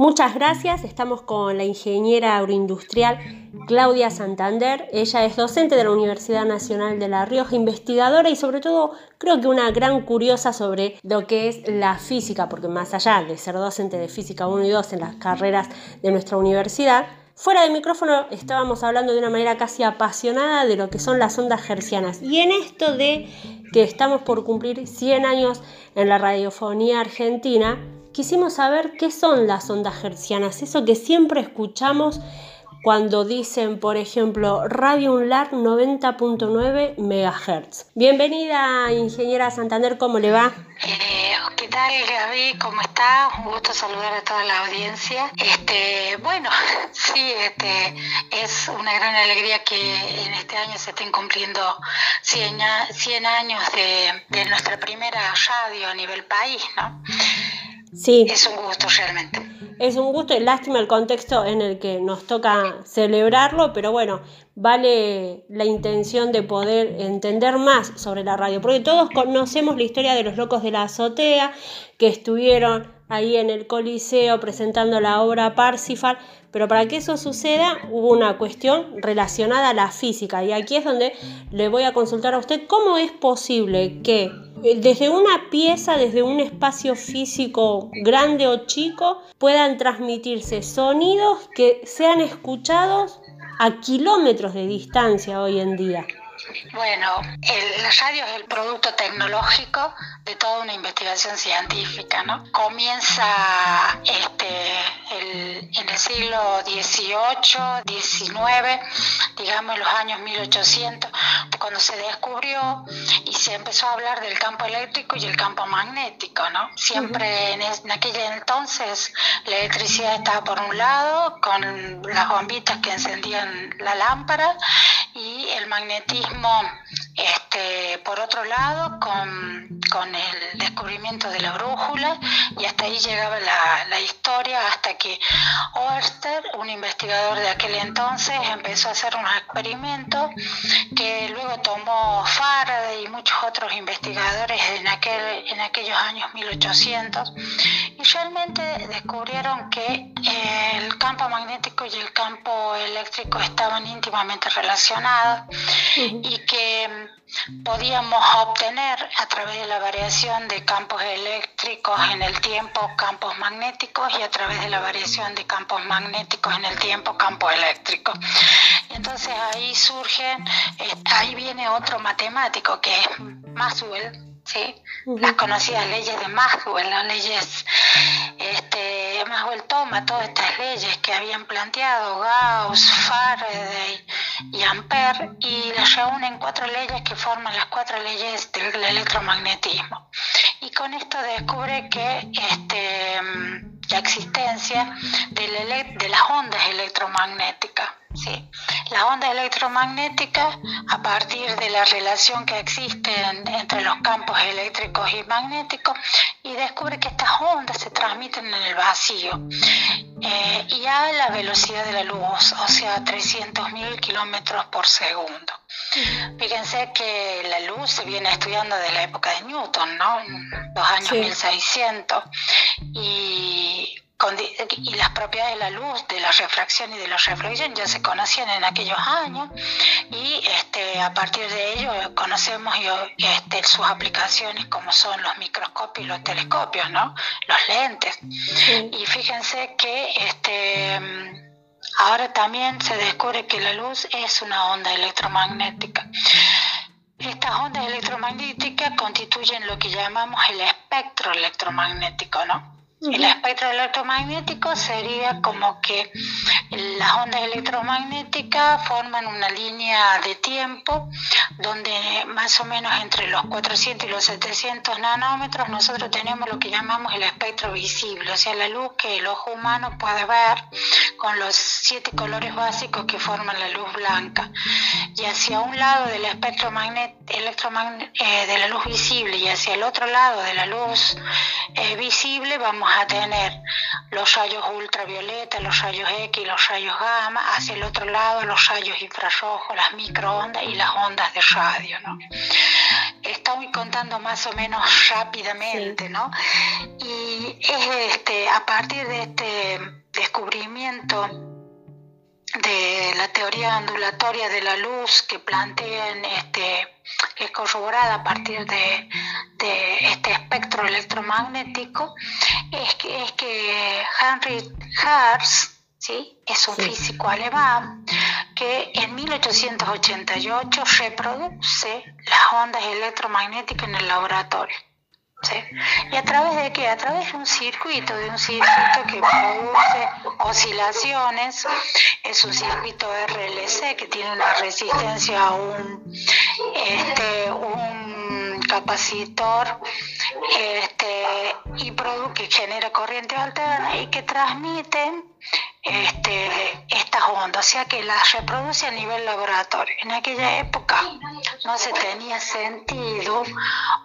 Muchas gracias. Estamos con la ingeniera agroindustrial Claudia Santander. Ella es docente de la Universidad Nacional de La Rioja, investigadora y sobre todo creo que una gran curiosa sobre lo que es la física, porque más allá de ser docente de física 1 y 2 en las carreras de nuestra universidad, Fuera de micrófono estábamos hablando de una manera casi apasionada de lo que son las ondas hercianas. Y en esto de que estamos por cumplir 100 años en la radiofonía argentina, quisimos saber qué son las ondas hercianas, eso que siempre escuchamos cuando dicen, por ejemplo, Radio Unlar 90.9 MHz. Bienvenida, ingeniera Santander, ¿cómo le va? Eh, ¿Qué tal, Gaby? ¿Cómo está? Un gusto saludar a toda la audiencia. Este, bueno, sí, este, es una gran alegría que en este año se estén cumpliendo 100, años de, de nuestra primera radio a nivel país, ¿no? Sí. Es un gusto realmente. Es un gusto y lástima el contexto en el que nos toca celebrarlo, pero bueno, vale la intención de poder entender más sobre la radio, porque todos conocemos la historia de los locos de la azotea que estuvieron ahí en el Coliseo presentando la obra Parsifal, pero para que eso suceda hubo una cuestión relacionada a la física y aquí es donde le voy a consultar a usted cómo es posible que desde una pieza, desde un espacio físico grande o chico, puedan transmitirse sonidos que sean escuchados a kilómetros de distancia hoy en día. Bueno, el, la radio es el producto tecnológico de toda una investigación científica, ¿no? Comienza este, en el siglo XVIII, XIX, digamos en los años 1800, cuando se descubrió y se empezó a hablar del campo eléctrico y el campo magnético, ¿no? Siempre en, en aquel entonces la electricidad estaba por un lado, con las bombitas que encendían la lámpara, y el magnetismo este, por otro lado con, con, el descubrimiento de la brújula y hasta ahí llegaba la, la historia hasta que Oerster, un investigador de aquel entonces, empezó a hacer unos experimentos que luego tomó Faraday y muchos otros investigadores en, aquel, en aquellos años 1800 y realmente descubrieron que eh, el campo magnético y el campo eléctrico estaban íntimamente relacionados y que podíamos obtener a través de la variación de campos eléctricos en el tiempo campos magnéticos y a través de la variación de campos magnéticos en el tiempo campos eléctricos. Entonces ahí surge, eh, ahí viene otro matemático que es Maxwell, ¿sí? las conocidas leyes de Maxwell, las leyes, este, Maxwell toma todas estas leyes que habían planteado Gauss, Faraday y Ampere y las reúne en cuatro leyes que forman las cuatro leyes del electromagnetismo. Y con esto descubre que este, la existencia de las ondas electromagnéticas. Sí. La onda electromagnética, a partir de la relación que existe entre los campos eléctricos y magnéticos, y descubre que estas ondas se transmiten en el vacío eh, y a la velocidad de la luz, o sea, 300.000 kilómetros por segundo. Fíjense que la luz se viene estudiando desde la época de Newton, ¿no? Los años 1600. Y y las propiedades de la luz, de la refracción y de la reflexión ya se conocían en aquellos años y este, a partir de ello conocemos este, sus aplicaciones como son los microscopios y los telescopios, ¿no? los lentes. Y fíjense que este, ahora también se descubre que la luz es una onda electromagnética. Estas ondas electromagnéticas constituyen lo que llamamos el espectro electromagnético, ¿no? El espectro electromagnético sería como que las ondas electromagnéticas forman una línea de tiempo donde más o menos entre los 400 y los 700 nanómetros nosotros tenemos lo que llamamos el espectro visible, o sea, la luz que el ojo humano puede ver con los siete colores básicos que forman la luz blanca. Y hacia un lado del espectro eh, de la luz visible y hacia el otro lado de la luz eh, visible vamos a tener los rayos ultravioleta, los rayos X, los rayos gamma, hacia el otro lado los rayos infrarrojos, las microondas y las ondas de radio. ¿no? estamos contando más o menos rápidamente, ¿no? Y es este, a partir de este descubrimiento de la teoría ondulatoria de la luz que plantean este que es corroborada a partir de, este espectro electromagnético es que, es que Henry Hertz ¿sí? es un físico alemán que en 1888 reproduce las ondas electromagnéticas en el laboratorio. ¿Y a través de qué? A través de un circuito, de un circuito que produce oscilaciones, es un circuito RLC que tiene una resistencia a un, este, un capacitor este, y que genera corriente alterna y que transmite este, estas ondas, o sea que las reproduce a nivel laboratorio. En aquella época no se tenía sentido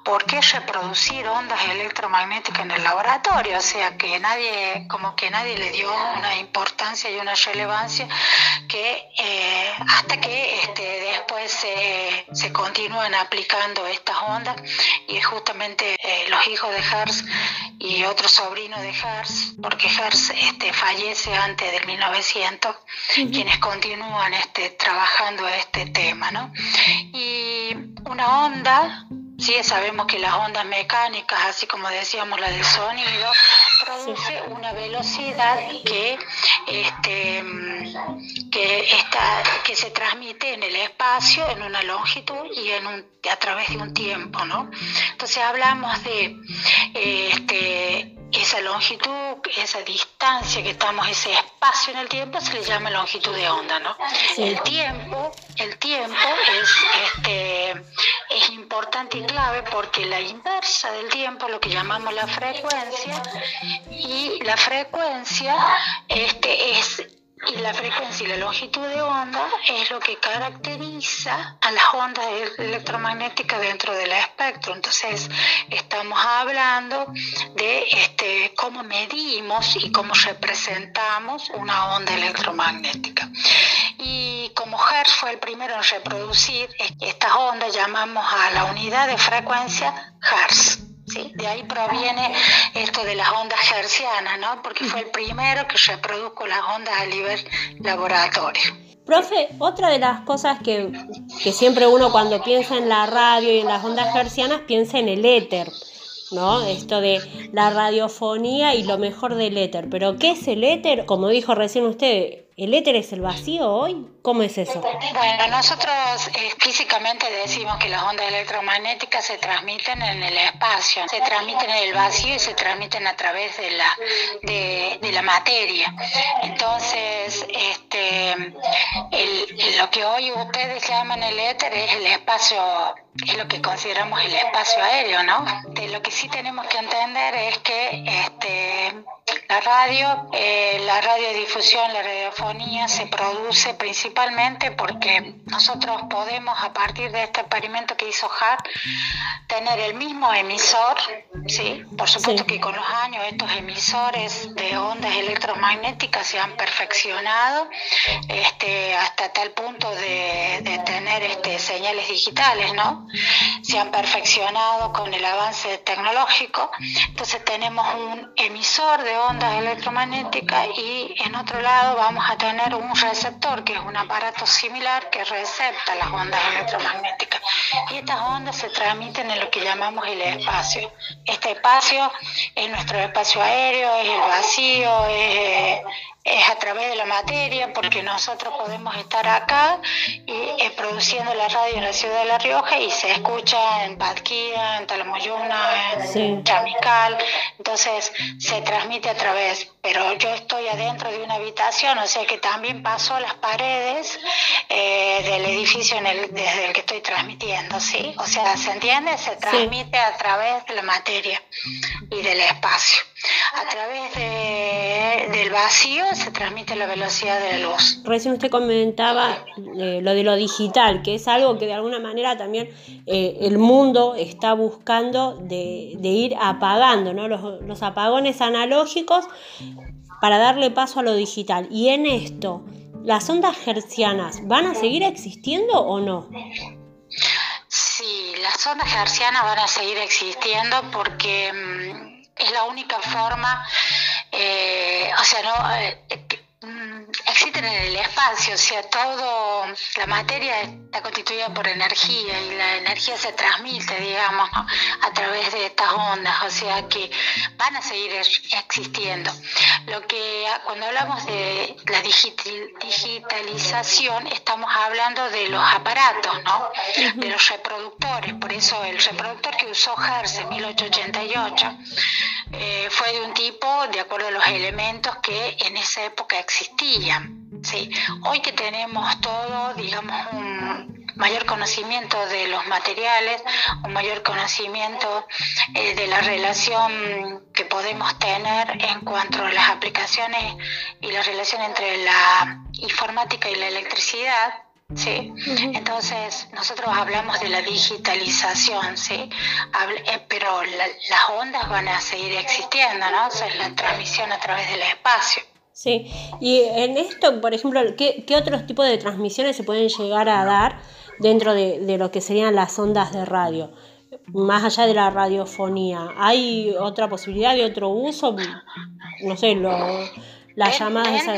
por qué reproducir ondas electromagnéticas en el laboratorio, o sea que nadie, como que nadie le dio una importancia y una relevancia que eh, hasta que este, después se, se continúan aplicando estas ondas. Y justamente eh, los hijos de Hertz y otro sobrino de Hertz, porque Hertz este, fallece antes del 1900, quienes continúan este, trabajando este tema. ¿no? Y una onda, sí, sabemos que las ondas mecánicas, así como decíamos la del sonido, produce una velocidad que, este, que, está, que se transmite en el espacio, en una longitud y en un, a través de un tiempo. ¿no? Entonces hablamos de este, esa longitud, esa distancia que estamos, ese espacio en el tiempo, se le llama longitud de onda, ¿no? El tiempo, el tiempo es, este, es importante y clave porque la inversa del tiempo, lo que llamamos la frecuencia, y la frecuencia este, es y la frecuencia y la longitud de onda es lo que caracteriza a las ondas electromagnéticas dentro del espectro. Entonces, estamos hablando de este, cómo medimos y cómo representamos una onda electromagnética. Y como Hertz fue el primero en reproducir estas ondas, llamamos a la unidad de frecuencia Hertz. De ahí proviene esto de las ondas hercianas, ¿no? Porque fue el primero que reprodujo las ondas a nivel laboratorio. Profe, otra de las cosas que, que siempre uno cuando piensa en la radio y en las ondas hercianas piensa en el éter. ¿no? Esto de la radiofonía y lo mejor del éter. Pero ¿qué es el éter? Como dijo recién usted, ¿El éter es el vacío hoy? ¿Cómo es eso? Bueno, nosotros eh, físicamente decimos que las ondas electromagnéticas se transmiten en el espacio, se transmiten en el vacío y se transmiten a través de la, de, la materia. Entonces, este, lo que hoy ustedes llaman el éter es el espacio, es lo que consideramos el espacio aéreo, ¿no? De lo que sí tenemos que entender es que este, la radio, eh, la radiodifusión, la radiofonía se produce principalmente porque nosotros podemos, a partir de este experimento que hizo Hart, tener el mismo emisor, ¿sí? Por supuesto que con los años estos emisores de ondas electromagnéticas se han perfeccionado este, hasta tal punto de, tener este, señales digitales, ¿no? Se han perfeccionado con el avance tecnológico, entonces tenemos un emisor de ondas electromagnéticas y en otro lado vamos a tener un receptor que es un aparato similar que recepta las ondas electromagnéticas y estas ondas se transmiten en lo que llamamos el espacio. Este espacio es nuestro espacio aéreo, es el vacío, es es a través de la materia, porque nosotros podemos estar acá y, eh, produciendo la radio en la ciudad de La Rioja y se escucha en Badquía, en Talamoyuna, en Chamical, entonces se transmite a través, pero yo estoy adentro de una habitación, o sea que también paso las paredes eh, del edificio en el, desde el que estoy transmitiendo, ¿sí? O sea, ¿se entiende? Se transmite a través de la materia y del espacio. A través del vacío se transmite la velocidad de la luz. Recién usted comentaba eh, lo de lo digital, que es algo que de alguna manera también eh, el mundo está buscando de, ir apagando, ¿no? Los, los apagones analógicos para darle paso a lo digital. Y en esto, ¿las ondas hercianas van a seguir existiendo o no? Sí, Sí, las ondas hercianas van a seguir existiendo porque mm, es la única forma, eh, o sea, no, eh, existen en el espacio, o sea, todo, la materia está constituida por energía y la energía se transmite, digamos, a través de estas ondas, o sea que van a seguir existiendo. Lo que cuando hablamos de la digitalización, estamos hablando de los aparatos, ¿no? De los reproductores, por eso el reproductor que usó Hertz en 1888 eh, fue de un tipo de acuerdo a los elementos que en esa época existían. ¿Sí? Hoy que tenemos todo, digamos, un mayor conocimiento de los materiales, un mayor conocimiento eh, de la relación que podemos tener en cuanto a las aplicaciones y la relación entre la informática y la electricidad, Sí, entonces nosotros hablamos de la digitalización, ¿sí? Eh, pero las ondas van a seguir existiendo, ¿no? O sea, la transmisión a través del espacio. Sí, y en esto, por ejemplo, ¿qué, otros tipos de transmisiones se pueden llegar a dar dentro de, lo que serían las ondas de radio? Más allá de la radiofonía, ¿hay otra posibilidad de otro uso? No sé, lo, las llamadas de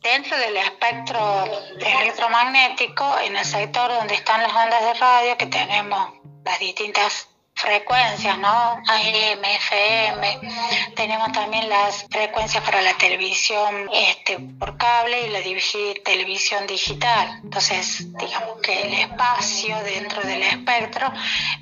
dentro del espectro electromagnético, en el sector donde están las ondas de radio, que tenemos las distintas frecuencias, ¿no? AM, FM, tenemos también las frecuencias para la televisión este, por cable y la televisión digital. Entonces, digamos que el espacio dentro del espectro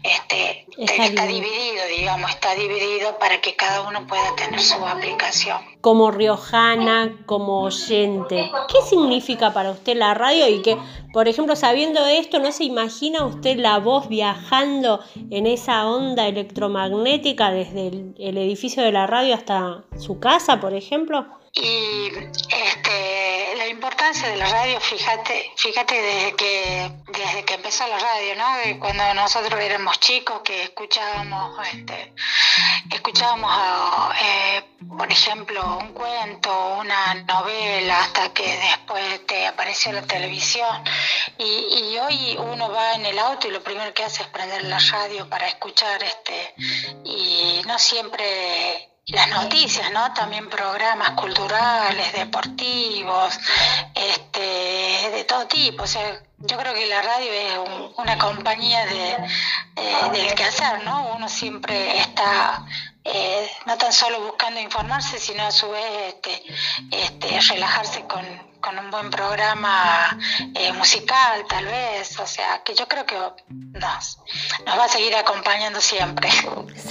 este, está, dividido, digamos, está dividido para que cada uno pueda tener su aplicación. Como riojana, como oyente, ¿qué significa para usted la radio y que, por ejemplo, sabiendo esto, no se imagina usted la voz viajando en esa onda electromagnética desde el, edificio de la radio hasta su casa, por ejemplo? Y este, importancia de la radio, fíjate, fíjate desde que, desde que empezó la radio, ¿no? cuando nosotros éramos chicos que escuchábamos, este, escuchábamos, eh, por ejemplo, un cuento, una novela, hasta que después te apareció la televisión. Y, y hoy uno va en el auto y lo primero que hace es prender la radio para escuchar, este, y no siempre las noticias, ¿no? También programas culturales, deportivos, este, de todo tipo. O sea, yo creo que la radio es una compañía de, eh, del quehacer, ¿no? Uno siempre está eh, no tan solo buscando informarse, sino a su vez este, este, relajarse con, con un buen programa eh, musical, tal vez. O sea, que yo creo que nos, nos va a seguir acompañando siempre.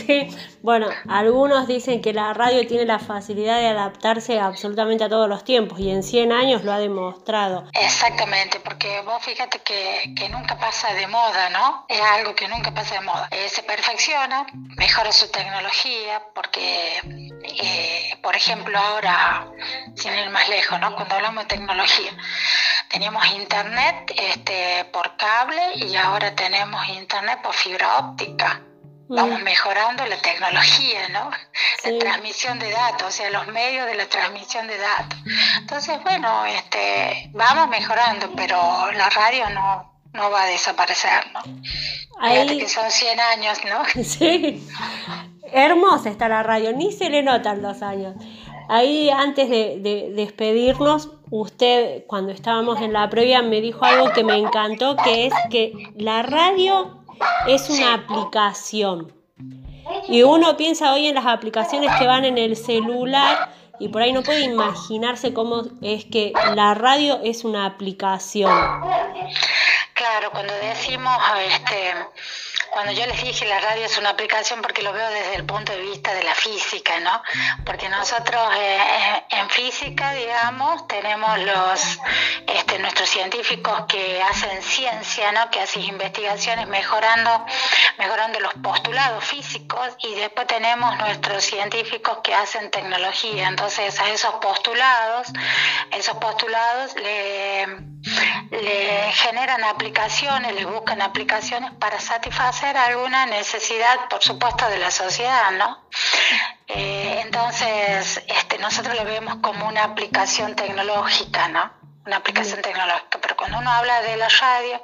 Sí, bueno, algunos dicen que la radio tiene la facilidad de adaptarse absolutamente a todos los tiempos y en 100 años lo ha demostrado. Exactamente, porque vos fíjate que, que nunca pasa de moda, ¿no? Es algo que nunca pasa de moda. Eh, se perfecciona, mejora su tecnología, porque, eh, por ejemplo, ahora, sin ir más lejos, ¿no? Cuando hablamos de tecnología, tecnología. Teníamos internet este, por cable y ahora tenemos internet por fibra óptica. Vamos mm. mejorando la tecnología, ¿no? La transmisión de datos, o sea, los medios de la transmisión de datos. Entonces, bueno, este, vamos mejorando, pero la radio no, no va a desaparecer, ¿no? Fíjate que son 100 años, ¿no? Sí. Hermosa está la radio, ni se le notan los años. Ahí antes de, despedirnos, usted cuando estábamos en la previa me dijo algo que me encantó, que es que la radio es una aplicación. Y uno piensa hoy en las aplicaciones que van en el celular y por ahí no puede imaginarse cómo es que la radio es una aplicación. Claro, cuando decimos este cuando yo les dije la radio es una aplicación porque lo veo desde el punto de vista de la física, ¿no? Porque nosotros eh, eh, en física, digamos, tenemos los este, nuestros científicos que hacen ciencia, ¿no? Que hacen investigaciones mejorando, mejorando los postulados físicos y después tenemos nuestros científicos que hacen tecnología. Entonces a esos postulados, esos postulados le, le generan aplicaciones, le buscan aplicaciones para satisfacer alguna necesidad, por supuesto, de la sociedad, ¿no? Eh, entonces, este, nosotros lo vemos como una aplicación tecnológica, ¿no? Una aplicación tecnológica, pero cuando uno habla de la radio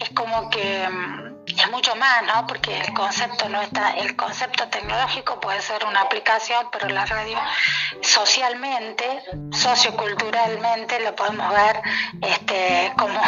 es como que mm, es mucho más, ¿no? Porque el concepto no está, el concepto tecnológico puede ser una aplicación, pero la radio socialmente, socioculturalmente lo podemos ver este, como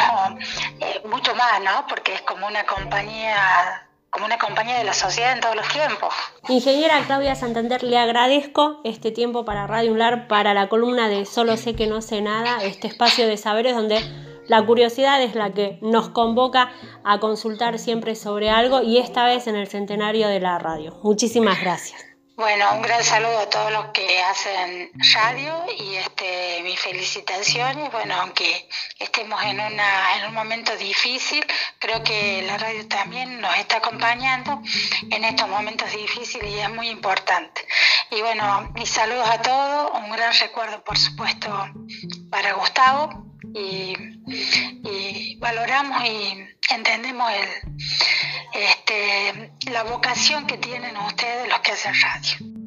eh, mucho más, ¿no? Porque es como una compañía como una compañía de la sociedad en todos los tiempos. Ingeniera Claudia Santander, le agradezco este tiempo para Radio Unlar, para la columna de Solo sé que no sé nada, este espacio de saberes donde la curiosidad es la que nos convoca a consultar siempre sobre algo y esta vez en el centenario de la radio. Muchísimas gracias. Bueno, un gran saludo a todos los que hacen radio y este, mis felicitaciones. Bueno, aunque estemos en, una, en un momento difícil, creo que la radio también nos está acompañando en estos momentos difíciles y es muy importante. Y bueno, mis saludos a todos, un gran recuerdo por supuesto para Gustavo y, y valoramos y entendemos el, este, la vocación que tienen ustedes los que hacen radio.